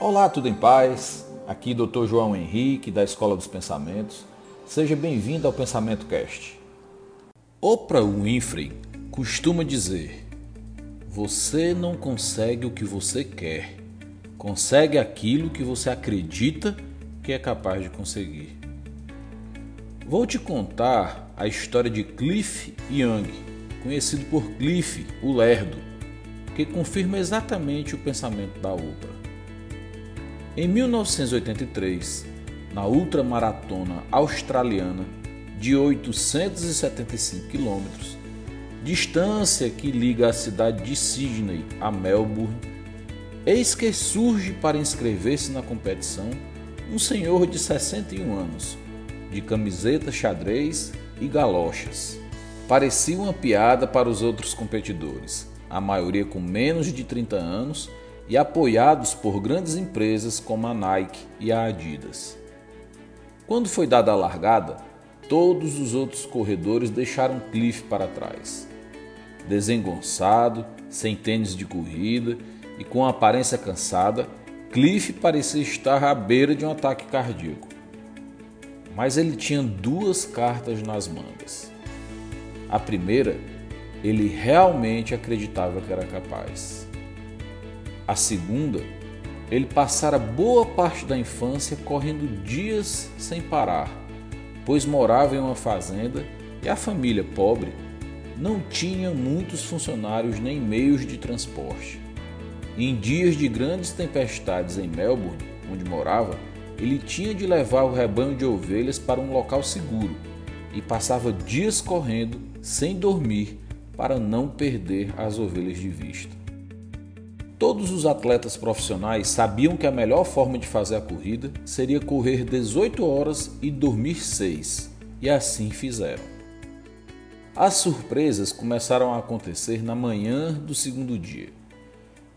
Olá, tudo em paz? Aqui Dr. João Henrique, da Escola dos Pensamentos. Seja bem-vindo ao Pensamento Cast. Oprah Winfrey costuma dizer: Você não consegue o que você quer, consegue aquilo que você acredita que é capaz de conseguir. Vou te contar a história de Cliff Young, conhecido por Cliff, o Lerdo, que confirma exatamente o pensamento da Oprah. Em 1983, na ultramaratona australiana de 875 quilômetros, distância que liga a cidade de Sydney a Melbourne, eis que surge para inscrever-se na competição um senhor de 61 anos, de camiseta xadrez e galochas. Parecia uma piada para os outros competidores, a maioria com menos de 30 anos e apoiados por grandes empresas como a Nike e a Adidas. Quando foi dada a largada, todos os outros corredores deixaram Cliff para trás. Desengonçado, sem tênis de corrida e com a aparência cansada, Cliff parecia estar à beira de um ataque cardíaco. Mas ele tinha duas cartas nas mangas. A primeira, ele realmente acreditava que era capaz. A segunda, ele passara boa parte da infância correndo dias sem parar, pois morava em uma fazenda e a família pobre não tinha muitos funcionários nem meios de transporte. em dias de grandes tempestades em Melbourne, onde morava, ele tinha de levar o rebanho de ovelhas para um local seguro e passava dias correndo sem dormir para não perder as ovelhas de vista. Todos os atletas profissionais sabiam que a melhor forma de fazer a corrida seria correr 18 horas e dormir 6, e assim fizeram. As surpresas começaram a acontecer na manhã do segundo dia.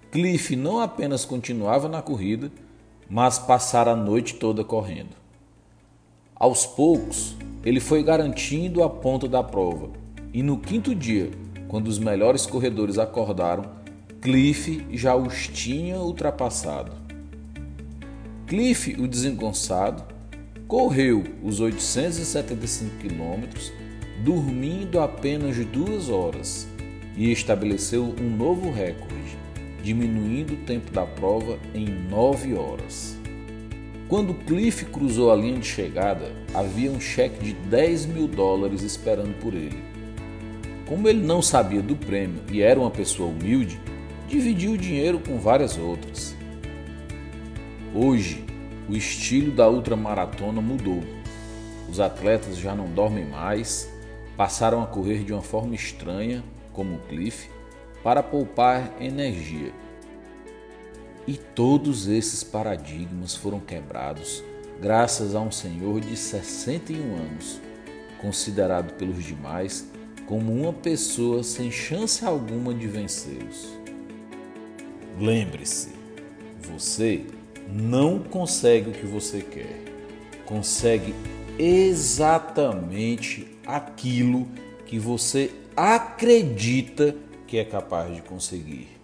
Cliff não apenas continuava na corrida, mas passara a noite toda correndo. Aos poucos, ele foi garantindo a ponta da prova, e no quinto dia, quando os melhores corredores acordaram, Cliff já os tinha ultrapassado. Cliff, o desengonçado, correu os 875 quilômetros dormindo apenas duas horas e estabeleceu um novo recorde, diminuindo o tempo da prova em nove horas. Quando Cliff cruzou a linha de chegada, havia um cheque de 10 mil dólares esperando por ele. Como ele não sabia do prêmio e era uma pessoa humilde, dividiu o dinheiro com várias outras. Hoje, o estilo da ultramaratona mudou. Os atletas já não dormem mais, passaram a correr de uma forma estranha, como o Cliff, para poupar energia. E todos esses paradigmas foram quebrados graças a um senhor de 61 anos, considerado pelos demais como uma pessoa sem chance alguma de vencê-los. Lembre-se, você não consegue o que você quer, consegue exatamente aquilo que você acredita que é capaz de conseguir.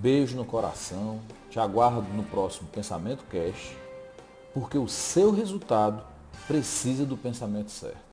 Beijo no coração, te aguardo no próximo Pensamento Cast, porque o seu resultado precisa do pensamento certo.